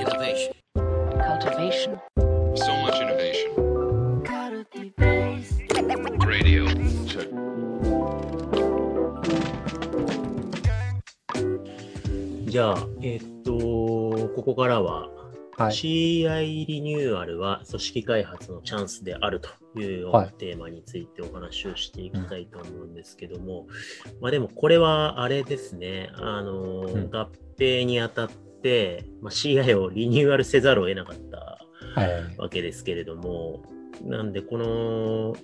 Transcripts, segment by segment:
Innovation. cultivation, So much innovation. Radio. Check. じゃあ、えっと、ここからは、はい。CI リニューアルは組織開発のチャンスであるというようはないテーマについてお話をしていきたいと思うんですけども、まあでもこれはあれですね、あの、うん合併にあたって、まあ、CI をリニューアルせざるを得なかったはい。わけですけれども、なんでこの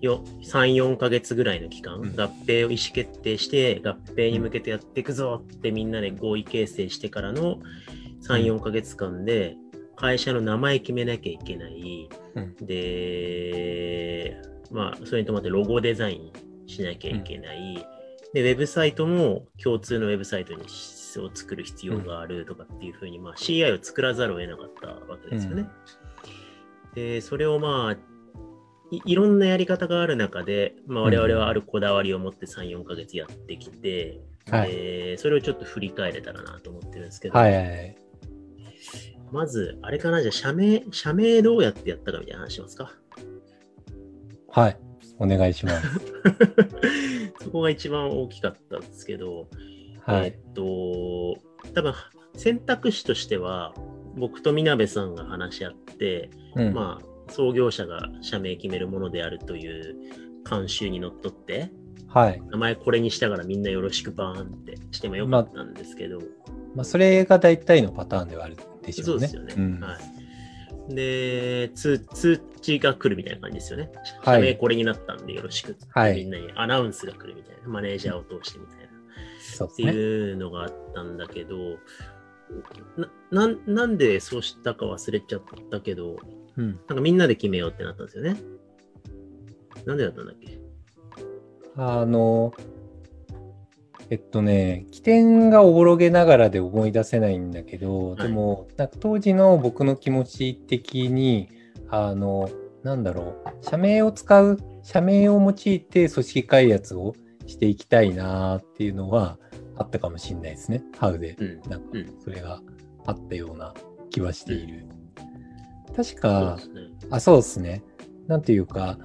よ3、4ヶ月ぐらいの期間、うん合併を意思決定して、合併に向けてやっていくぞってみんなで合意形成してからの3、4ヶ月間で、会社の名前決めなきゃいけない。うんで、まあ、それに伴ってロゴデザインしなきゃいけない。で、ウェブサイトも共通のウェブサイトにを作る必要があるとかっていうふうに、まあ、CI を作らざるを得なかったわけですよね。で、それをまあ、いいろんなやり方がある中で、まあ、我々はあるこだわりを持って3、4ヶ月やってきて、はい。でそれをちょっと振り返れたらなと思ってるんですけど、はい。はい。まず、あれかな、じゃあ社名、社名どうやってやったかみたいな話しますか？はい。お願いします。そこが一番大きかったんですけど、はい。えっと、多分選択肢としては、僕とみなべさんが話し合って、うん。まあ、創業者が社名決めるものであるという慣習にのっとって、はい。名前これにしたからみんなよろしくバーンってしてもよかったんですけど、まあ、それが大体のパターンではあるでしょね。そううですよね。んはい。で通、通知が来るみたいな感じですよね。はい社名これになったんでよろしくはいみんなにアナウンスが来るみたいな、マネージャーを通してみたいな。って。いうのがあったんだけど、なななんでそうしたか忘れちゃったけど、うん。なんかみんなで決めようってなったんですよね。なんでだったんだっけ？あの、えっとね、起点がおぼろげながらで思い出せないんだけど、はいでも、なんか当時の僕の気持ち的に、あの、なんだろう、社名を使う、社名を用いて組織開発をしていきたいなっていうのはあったかもしれないですね。ハウで。うん。なんかうん、それがあったような気はしている。確か。あ、そうですね。なんていうか、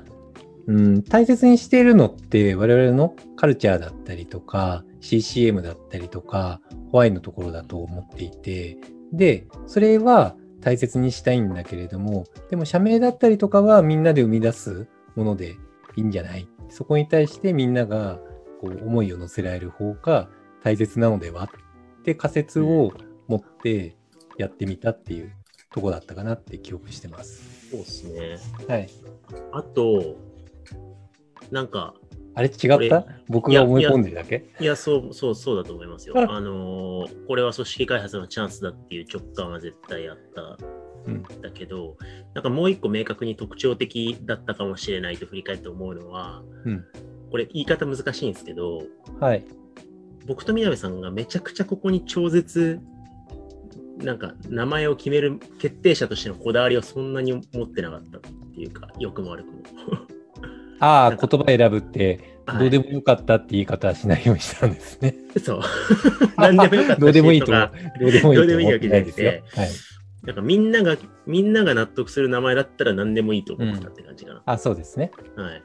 うん、大切にしているのって我々のカルチャーだったりとか CCM だったりとかホワイのところだと思っていてでそれは大切にしたいんだけれどもでも社名だったりとかはみんなで生み出すものでいいんじゃない？そこに対してみんながこう思いを乗せられる方が大切なのではって仮説を持ってやってみたっていうとこだったかなって記憶してます。そうですね。はい。あと、なんか、あれ違った？僕が思い込んでるだけ？いや、そう、そう、そうだと思いますよ。ああのーこれは組織開発のチャンスだっていう直感は絶対あったうん。んだけど、なんかもう一個明確に特徴的だったかもしれないと振り返って思うのは、うん。これ言い方難しいんですけど、はい。僕とみなべさんがめちゃくちゃここに超絶、なんか名前を決める決定者としてのこだわりをそんなに持ってなかったっていうか、良くも悪くも。ああ、言葉選ぶって、はいどうでもよかったって言い方はしないようにしたんですね。そう。何でもよかったしどうでもいいとか、どうでもいいとどうでもいい思ってないですよわ。はい。なんかみんなが、みんなが納得する名前だったら何でもいいと思ってたって感じかな。あ、そうですね。はい。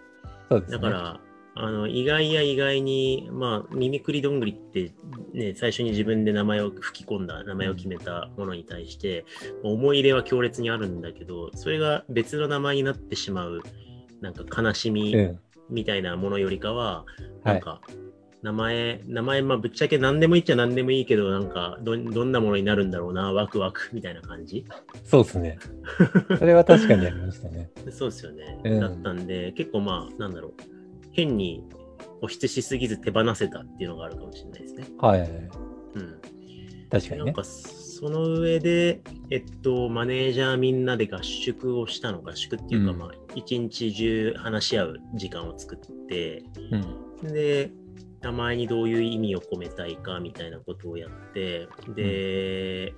そうですね。だから、あの、意外や意外に、まあ、ミミクリどんぐりって、ね、最初に自分で名前を吹き込んだ、名前を決めたものに対して、思い入れは強烈にあるんだけど、それが別の名前になってしまう、なんか悲しみうん。みたいなものよりかは、はいなんか、名前、名前、まあ、ぶっちゃけ何でもいいっちゃ何でもいいけど、なんかど、どんなものになるんだろうな、ワクワクみたいな感じ。そうですね。それは確かにありましたね。そうですよね。うんだったんで、結構まあ、なんだろう、変に保湿しすぎず手放せたっていうのがあるかもしれないですね。はい。うん。確かにね。なんか、その上で、えっと、マネージャーみんなで合宿をしたの、合宿っていうか、うんまあ、一日中話し合う時間を作って、うん。で、名前にどういう意味を込めたいかみたいなことをやって、で、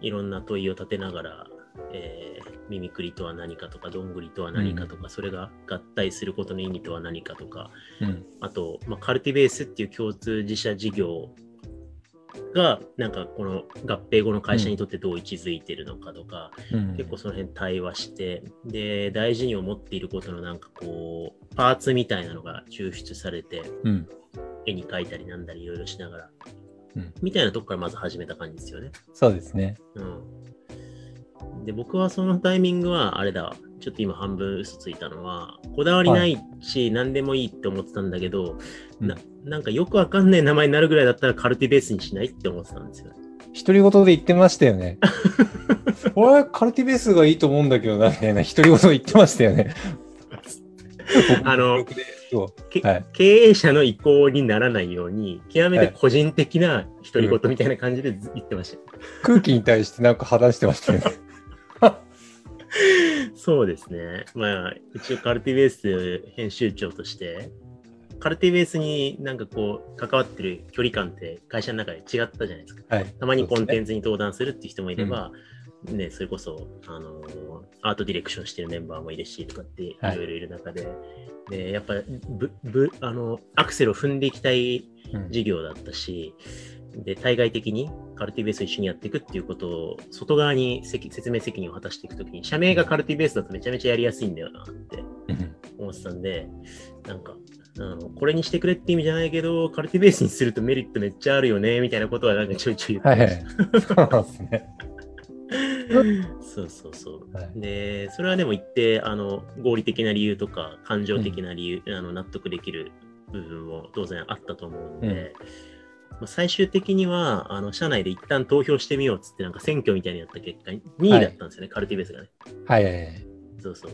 いろんな問いを立てながら、えーミミクリとは何かとか、どんぐりとは何かとか、それが合体することの意味とは何かとか、うん。あと、まあ、カルティベースっていう共通自社事業が、なんかこの合併後の会社にとってどう位置づいてるのかとか、うん結構その辺対話して、で、大事に思っていることのなんかこう、パーツみたいなのが抽出されて、うん。絵に描いたりなんだりいろいろしながら、うんみたいなとこからまず始めた感じですよね。そうですね。うん。で、僕はそのタイミングは、あれだわ、ちょっと今半分嘘ついたのは、こだわりないし、何でもいいって思ってたんだけど、うんななんかよくわかんない名前になるぐらいだったらカルティベースにしないって思ってたんですよね。独り言で言ってましたよね。俺、カルティベースがいいと思うんだけどな、みたいな独り言言ってましたよね。あのはい。経営者の意向にならないように、極めて個人的な独り言みたいな感じでず言ってましたよ。空気に対してなんか話してましたよね。そうですね。まあ、一応カルティベース編集長として、カルティベースになんかこう、関わってる距離感って会社の中で違ったじゃないですか。はい。たまにコンテンンツに登壇するっていう人もいれば、ね、それこそ、あのーアートディレクションしてるメンバーもいるしとかっていはいろいろいる中で、でやっぱぶぶあの、アクセルを踏んでいきたい事業だったし、で、対外的にカルティベースを一緒にやっていくっていうことを、外側に責説明責任を果たしていくときに、社名がカルティベースだとめちゃめちゃやりやすいんだよなって思ってたんで、なんか、あのこれにしてくれって意味じゃないけど、カルティベースにするとメリットめっちゃあるよね、みたいなことはなんかちょいちょい言ってはいました。はい。そうなんですね。そうそうそう。はいで、それはでも一定、あの、合理的な理由とか、感情的な理由、あの納得できる部分も当然あったと思うんで、まあ最終的には、あの、社内で一旦投票してみようっつって、なんか選挙みたいにやった結果、2位だったんですよね、カルティベースがね。はいはいはい。そうそう。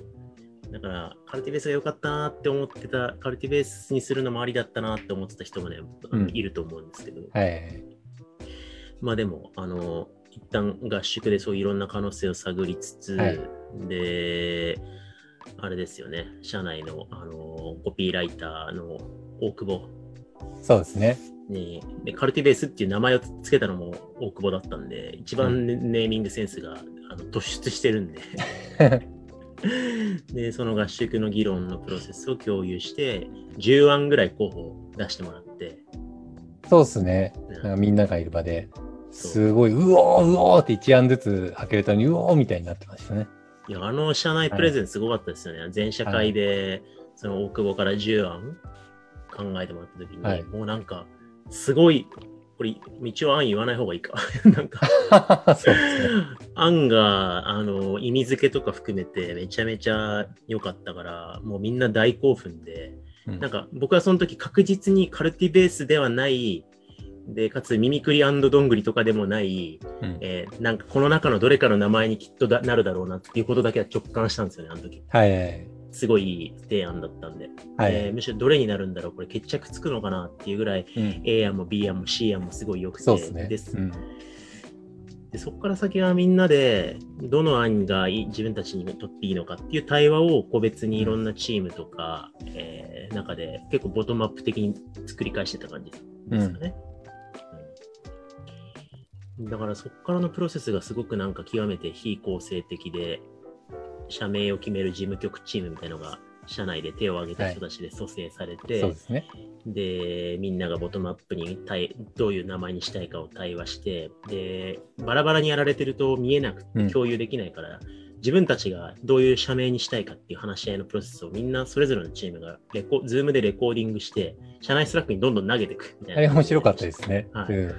だから、カルティベースが良かったなって思ってた、カルティベースにするのもありだったなって思ってた人もね、うんいると思うんですけど、はいはい。まあでも、あの、一旦合宿でそういろんな可能性を探りつつ、はいで、あれですよね、社内の、あの、コピーライターの大久保そうですね。に、でカルティベースっていう名前をつけたのも大久保だったんで、一番ネネーミングセンスが、あの突出してるんで、で、その合宿の議論のプロセスを共有して、10案ぐらい候補を出してもらって、そうですね。ねなんかみんながいる場で、すごい、うおー、うおーって一案ずつ開けるとに、うおーみたいになってましたね。いや、あの社内プレゼンすごかったですよね。全社会で、その大久保から10案考えてもらった時に、はい。もうなんか、すごい、これ、一応案言わない方がいいか。なんか、そうですね。案が、あの、意味付けとか含めてめちゃめちゃ良かったから、もうみんな大興奮で、うんなんか僕はその時確実にカルティベースではない、で、かつミミクリどんぐりとかでもない、うんえーなんかこの中のどれかの名前にきっとだなるだろうなっていうことだけは直感したんですよね、あの時。はいはいすごいいい提案だったんで。はい。えーむしろどれになるんだろう、これ決着つくのかなっていうぐらい、うん、A 案も B 案も C 案もすごい良くて、そうですね。うんでそこから先はみんなで、どの案がいい自分たちにとっていいのかっていう対話を個別にいろんなチームとか、えー中で結構ボトムアップ的に作り返してた感じですかね。うんだからそこからのプロセスがすごくなんか極めて非構成的で、社名を決める事務局チームみたいなのが社内で手を挙げた人たちで蘇生されて、そうですね。で、みんながボトムアップに対どういう名前にしたいかを対話して、で、バラバラにやられてると見えなくうんて共有できないから、自分たちがどういう社名にしたいかっていう話し合いのプロセスをみんなそれぞれのチームがレコ、ズームでレコーディングして、社内スラックにどんどん投げていくみたいな。あれ面白かったですね。はいうん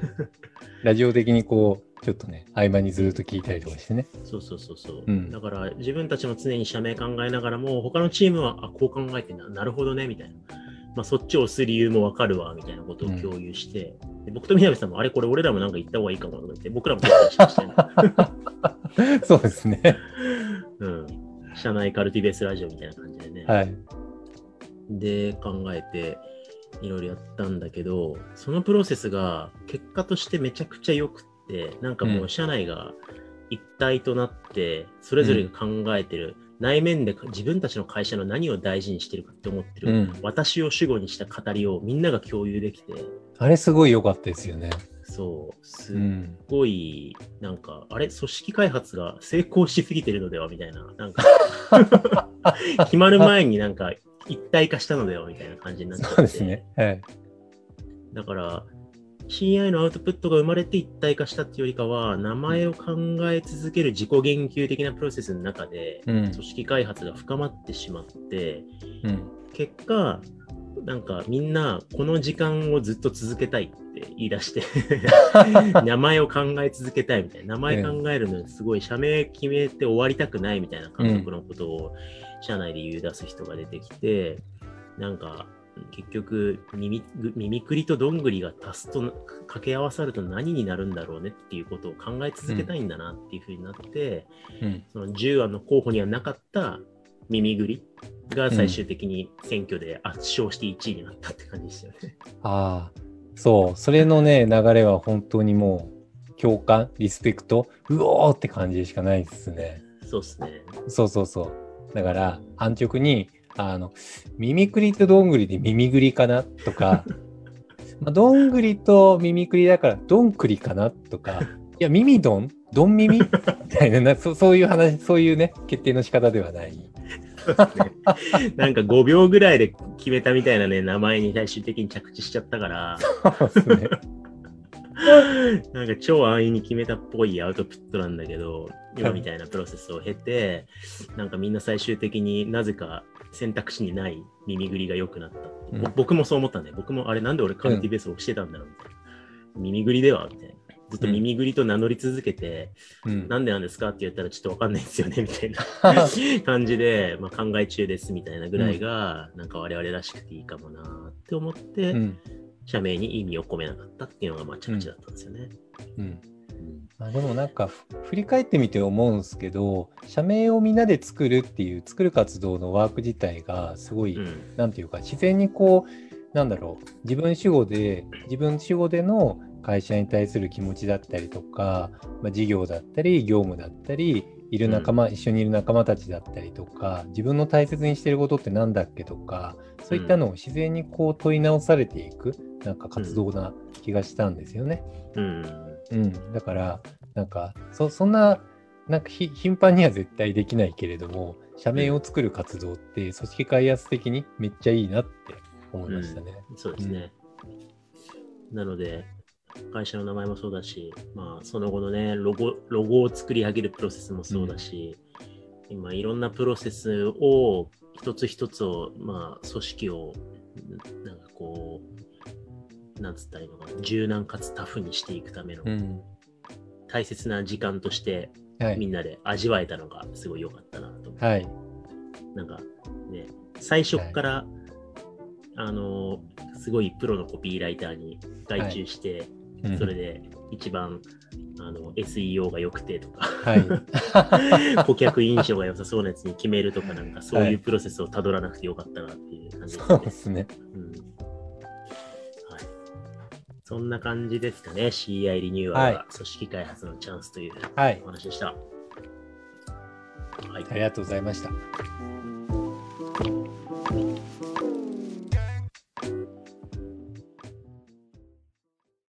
ラジオ的にこう、ちょっとね、合間にずっと聞いたりとかしてね。そうそうそうそう、うんだから自分たちも常に社名考えながらも、他のチームは、あ、こう考えてんだ、なるほどね、みたいな。まあ、そっちを押す理由もわかるわ、みたいなことを共有して、で僕と南さんも、あれ、これ俺らもなんか言った方がいいかもとか言って、僕らも言ったりし。そうですね。うん。社内カルティベースラジオみたいな感じでね。はい。で、考えて、いろいろやったんだけど、そのプロセスが結果としてめちゃくちゃ良くって、なんかもう社内が一体となって、それぞれが考えてる、内面で自分たちの会社の何を大事にしてるかって思ってる、うん。私を主語にした語りをみんなが共有できて、あれすごい良かったですよね。そう、すっうん。ごい、なんか、あれ、組織開発が成功しすぎてるのではみたいな、なんか、決まる前になんか一体化したのではみたいな感じになっちゃって。そうですね。はい。だから、CI のアウトプットが生まれて一体化したっていうよりかは、名前を考え続ける自己言及的なプロセスの中で、うん組織開発が深まってしまって、うん。結果、なんかみんなこの時間をずっと続けたいって言い出して、名前を考え続けたいみたいな、名前考えるのにすごい社名決めて終わりたくないみたいな感覚のことを社内で言い出す人が出てきて、なんか結局耳ぐ耳くりとどんぐりが足すと掛け合わさると何になるんだろうねっていうことを考え続けたいんだなっていうふうになって、うん。その10案の候補にはなかった耳ぐりが最終的に選挙で圧勝して1位になったって感じですよね。ああ、そう。それのね、流れは本当にもう、共感、リスペクト、うおーって感じでしかないですね。そうですね。そうそうそう。だから、安直に、あの、耳くりとどんぐりで耳ぐりかな？とか、まあ、どんぐりと耳くりだからどんくりかな？とか、いや、耳どん？どん耳？みたいななそ、そういう話、そういうね、決定の仕方ではない。ね。なんか5秒ぐらいで決めたみたいなね、名前に最終的に着地しちゃったから、そうですね。なんか超安易に決めたっぽいアウトプットなんだけど、今みたいなプロセスを経て、なんかみんな最終的になぜか選択肢にない耳ぐりが良くなったう、うんぼ僕もそう思ったんで、僕もあれなんで俺カウンティベースをしてたんだろうみたいな。耳ぐりではみたいな。ずっと耳ぐりと名乗り続けて、うん。なんでなんですかって言ったらちょっとわかんないですよねみたいな 感じで、まあ、考え中ですみたいなぐらいが、なんか我々らしくていいかもなって思って、うん。社名に意味を込めなかったっていうのがまあ着地だったんですよね。うん。まあ、でもなんかふ振り返ってみて思うんですけど社名をみんなで作るっていう作る活動のワーク自体がすごい、うん。なんていうか自然にこうなんだろう自分主語で自分主語での会社に対する気持ちだったりとか、まあ、事業だったり業務だったりいる仲間、一緒にいる仲間たちだったりとか自分の大切にしてることってなんだっけとかそういったのを自然にこう問い直されていくなんか活動な気がしたんですよね。うん。うん、だから、なんか、そそんな、なんかひ頻繁には絶対できないけれども、社名を作る活動って、組織開発的にめっちゃいいなって思いましたね。そうですね。なので、会社の名前もそうだし、まあ、その後のね、ロゴ、ロゴを作り上げるプロセスもそうだし、今、いろんなプロセスを、一つ一つを、まあ、組織を、なんかこう、なんつったらいいのかな、柔軟かつタフにしていくためのうん。大切な時間として、はい。みんなで味わえたのがすごい良かったなと思ってはい。なんかね、最初っから、あの、すごいプロのコピーライターに外注して、うん。それで一番あの SEO が良くてとか、はい。顧客印象が良さそうなやつに決めるとか、なんかそうはいいうプロセスをたどらなくてよかったなっていう感じですね。そん。はい、そんな感じですかね、CI リニューアルはが組織開発のチャンスというはい。お。話でした。はい。ありがとうございました。